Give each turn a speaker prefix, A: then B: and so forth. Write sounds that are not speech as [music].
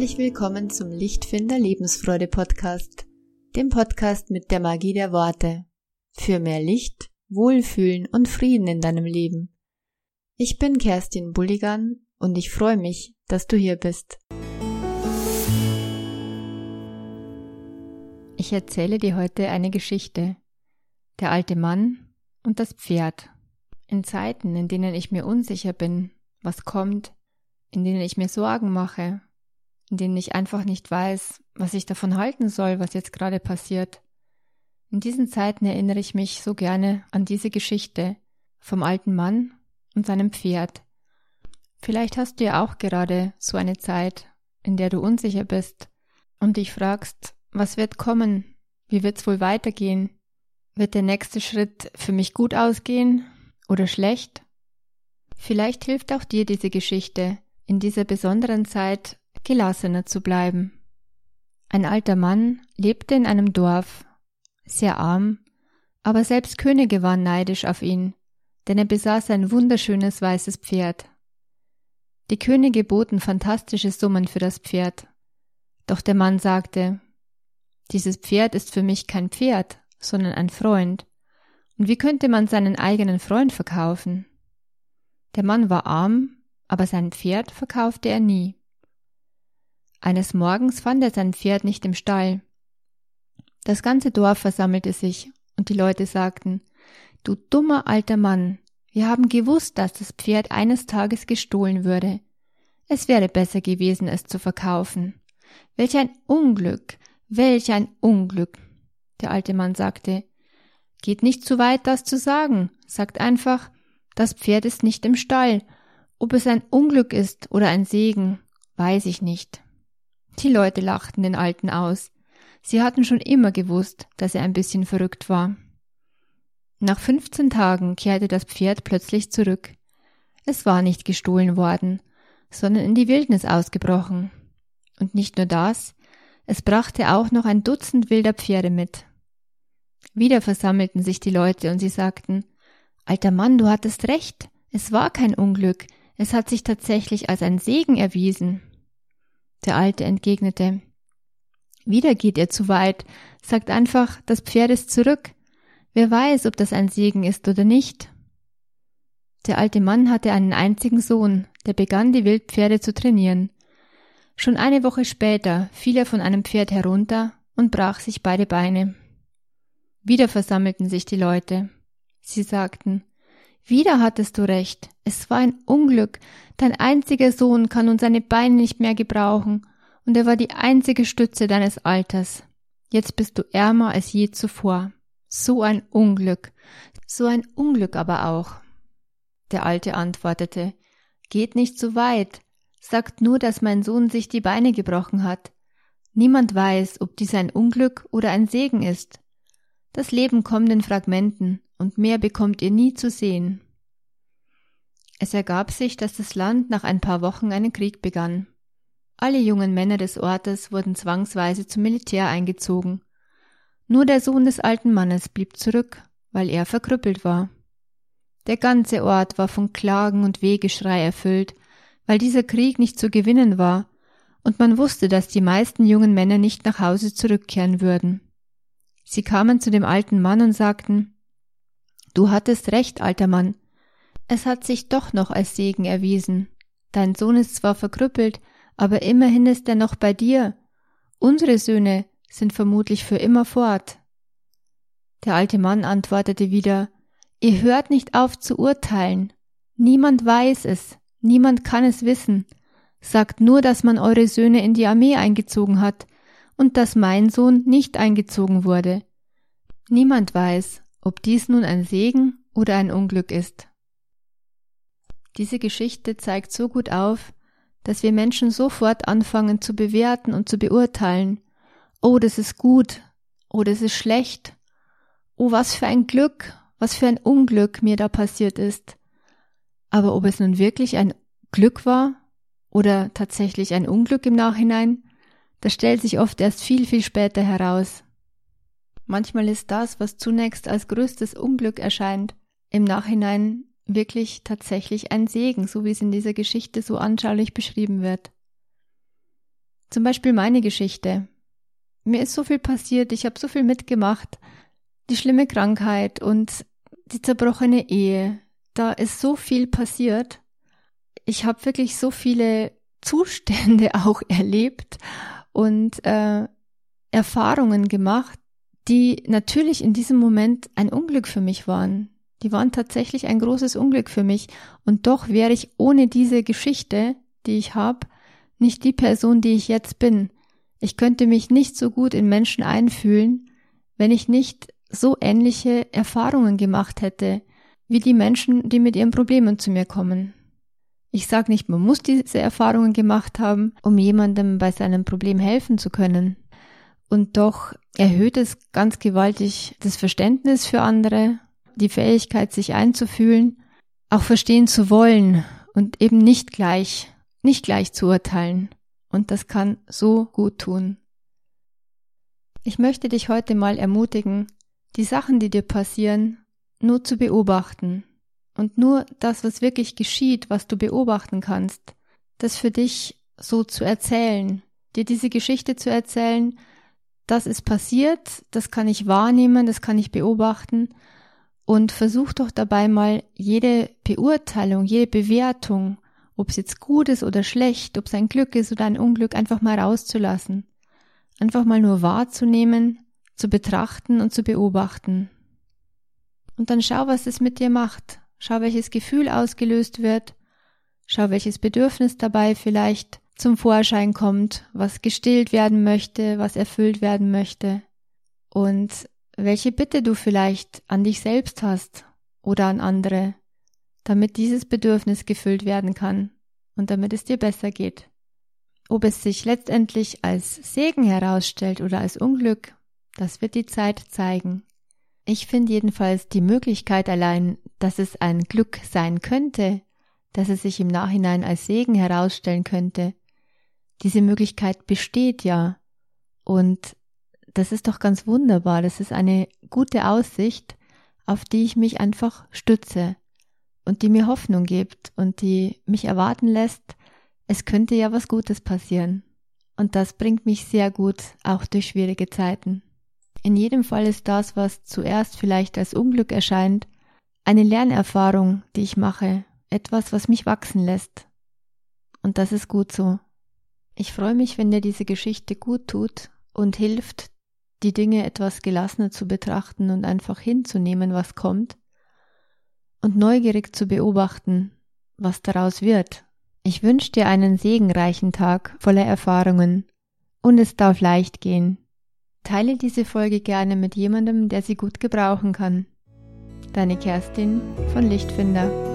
A: Herzlich willkommen zum Lichtfinder Lebensfreude Podcast, dem Podcast mit der Magie der Worte. Für mehr Licht, Wohlfühlen und Frieden in deinem Leben. Ich bin Kerstin Bulligan und ich freue mich, dass du hier bist. Ich erzähle dir heute eine Geschichte. Der alte Mann und das Pferd. In Zeiten, in denen ich mir unsicher bin, was kommt, in denen ich mir Sorgen mache, in denen ich einfach nicht weiß, was ich davon halten soll, was jetzt gerade passiert. In diesen Zeiten erinnere ich mich so gerne an diese Geschichte vom alten Mann und seinem Pferd. Vielleicht hast du ja auch gerade so eine Zeit, in der du unsicher bist und dich fragst, was wird kommen? Wie wird's wohl weitergehen? Wird der nächste Schritt für mich gut ausgehen oder schlecht? Vielleicht hilft auch dir diese Geschichte, in dieser besonderen Zeit gelassener zu bleiben. Ein alter Mann lebte in einem Dorf, sehr arm, aber selbst Könige waren neidisch auf ihn, denn er besaß ein wunderschönes weißes Pferd. Die Könige boten fantastische Summen für das Pferd, doch der Mann sagte, dieses Pferd ist für mich kein Pferd, sondern ein Freund, und wie könnte man seinen eigenen Freund verkaufen? Der Mann war arm, aber sein Pferd verkaufte er nie. Eines Morgens fand er sein Pferd nicht im Stall. Das ganze Dorf versammelte sich, und die Leute sagten Du dummer alter Mann, wir haben gewusst, dass das Pferd eines Tages gestohlen würde. Es wäre besser gewesen, es zu verkaufen. Welch ein Unglück, welch ein Unglück. Der alte Mann sagte Geht nicht zu weit, das zu sagen. Sagt einfach, das Pferd ist nicht im Stall. Ob es ein Unglück ist oder ein Segen, weiß ich nicht. Die Leute lachten den Alten aus. Sie hatten schon immer gewusst, dass er ein bisschen verrückt war. Nach 15 Tagen kehrte das Pferd plötzlich zurück. Es war nicht gestohlen worden, sondern in die Wildnis ausgebrochen. Und nicht nur das, es brachte auch noch ein Dutzend wilder Pferde mit. Wieder versammelten sich die Leute und sie sagten, Alter Mann, du hattest recht, es war kein Unglück, es hat sich tatsächlich als ein Segen erwiesen. Der Alte entgegnete Wieder geht ihr zu weit, sagt einfach, das Pferd ist zurück. Wer weiß, ob das ein Segen ist oder nicht. Der alte Mann hatte einen einzigen Sohn, der begann die Wildpferde zu trainieren. Schon eine Woche später fiel er von einem Pferd herunter und brach sich beide Beine. Wieder versammelten sich die Leute. Sie sagten, wieder hattest du recht. Es war ein Unglück. Dein einziger Sohn kann nun seine Beine nicht mehr gebrauchen, und er war die einzige Stütze deines Alters. Jetzt bist du ärmer als je zuvor. So ein Unglück. So ein Unglück aber auch. Der Alte antwortete, Geht nicht so weit. Sagt nur, dass mein Sohn sich die Beine gebrochen hat. Niemand weiß, ob dies ein Unglück oder ein Segen ist. Das Leben kommt in Fragmenten, und mehr bekommt ihr nie zu sehen. Es ergab sich, dass das Land nach ein paar Wochen einen Krieg begann. Alle jungen Männer des Ortes wurden zwangsweise zum Militär eingezogen. Nur der Sohn des alten Mannes blieb zurück, weil er verkrüppelt war. Der ganze Ort war von Klagen und Wehgeschrei erfüllt, weil dieser Krieg nicht zu gewinnen war, und man wusste, dass die meisten jungen Männer nicht nach Hause zurückkehren würden. Sie kamen zu dem alten Mann und sagten Du hattest recht, alter Mann. Es hat sich doch noch als Segen erwiesen. Dein Sohn ist zwar verkrüppelt, aber immerhin ist er noch bei dir. Unsere Söhne sind vermutlich für immer fort. Der alte Mann antwortete wieder Ihr hört nicht auf zu urteilen. Niemand weiß es, niemand kann es wissen. Sagt nur, dass man eure Söhne in die Armee eingezogen hat und dass mein Sohn nicht eingezogen wurde. Niemand weiß, ob dies nun ein Segen oder ein Unglück ist. Diese Geschichte zeigt so gut auf, dass wir Menschen sofort anfangen zu bewerten und zu beurteilen. Oh, das ist gut. Oh, das ist schlecht. Oh, was für ein Glück, was für ein Unglück mir da passiert ist. Aber ob es nun wirklich ein Glück war oder tatsächlich ein Unglück im Nachhinein, das stellt sich oft erst viel, viel später heraus. Manchmal ist das, was zunächst als größtes Unglück erscheint, im Nachhinein wirklich tatsächlich ein Segen, so wie es in dieser Geschichte so anschaulich beschrieben wird. Zum Beispiel meine Geschichte. Mir ist so viel passiert, ich habe so viel mitgemacht. Die schlimme Krankheit und die zerbrochene Ehe. Da ist so viel passiert. Ich habe wirklich so viele Zustände [laughs] auch erlebt und äh, Erfahrungen gemacht, die natürlich in diesem Moment ein Unglück für mich waren. Die waren tatsächlich ein großes Unglück für mich. Und doch wäre ich ohne diese Geschichte, die ich habe, nicht die Person, die ich jetzt bin. Ich könnte mich nicht so gut in Menschen einfühlen, wenn ich nicht so ähnliche Erfahrungen gemacht hätte, wie die Menschen, die mit ihren Problemen zu mir kommen. Ich sage nicht, man muss diese Erfahrungen gemacht haben, um jemandem bei seinem Problem helfen zu können. Und doch erhöht es ganz gewaltig das Verständnis für andere, die Fähigkeit, sich einzufühlen, auch verstehen zu wollen und eben nicht gleich, nicht gleich zu urteilen. Und das kann so gut tun. Ich möchte dich heute mal ermutigen, die Sachen, die dir passieren, nur zu beobachten und nur das, was wirklich geschieht, was du beobachten kannst, das für dich so zu erzählen, dir diese Geschichte zu erzählen, das ist passiert, das kann ich wahrnehmen, das kann ich beobachten und versuch doch dabei mal jede Beurteilung, jede Bewertung, ob es jetzt gut ist oder schlecht, ob es ein Glück ist oder ein Unglück, einfach mal rauszulassen. Einfach mal nur wahrzunehmen, zu betrachten und zu beobachten. Und dann schau, was es mit dir macht. Schau, welches Gefühl ausgelöst wird. Schau, welches Bedürfnis dabei vielleicht zum Vorschein kommt, was gestillt werden möchte, was erfüllt werden möchte. Und welche Bitte du vielleicht an dich selbst hast oder an andere, damit dieses Bedürfnis gefüllt werden kann und damit es dir besser geht. Ob es sich letztendlich als Segen herausstellt oder als Unglück, das wird die Zeit zeigen. Ich finde jedenfalls die Möglichkeit allein, dass es ein Glück sein könnte, dass es sich im Nachhinein als Segen herausstellen könnte. Diese Möglichkeit besteht ja. Und das ist doch ganz wunderbar. Das ist eine gute Aussicht, auf die ich mich einfach stütze und die mir Hoffnung gibt und die mich erwarten lässt, es könnte ja was Gutes passieren. Und das bringt mich sehr gut auch durch schwierige Zeiten. In jedem Fall ist das, was zuerst vielleicht als Unglück erscheint, eine Lernerfahrung, die ich mache, etwas, was mich wachsen lässt. Und das ist gut so. Ich freue mich, wenn dir diese Geschichte gut tut und hilft, die Dinge etwas gelassener zu betrachten und einfach hinzunehmen, was kommt, und neugierig zu beobachten, was daraus wird. Ich wünsche dir einen segenreichen Tag voller Erfahrungen und es darf leicht gehen. Teile diese Folge gerne mit jemandem, der sie gut gebrauchen kann. Deine Kerstin von Lichtfinder.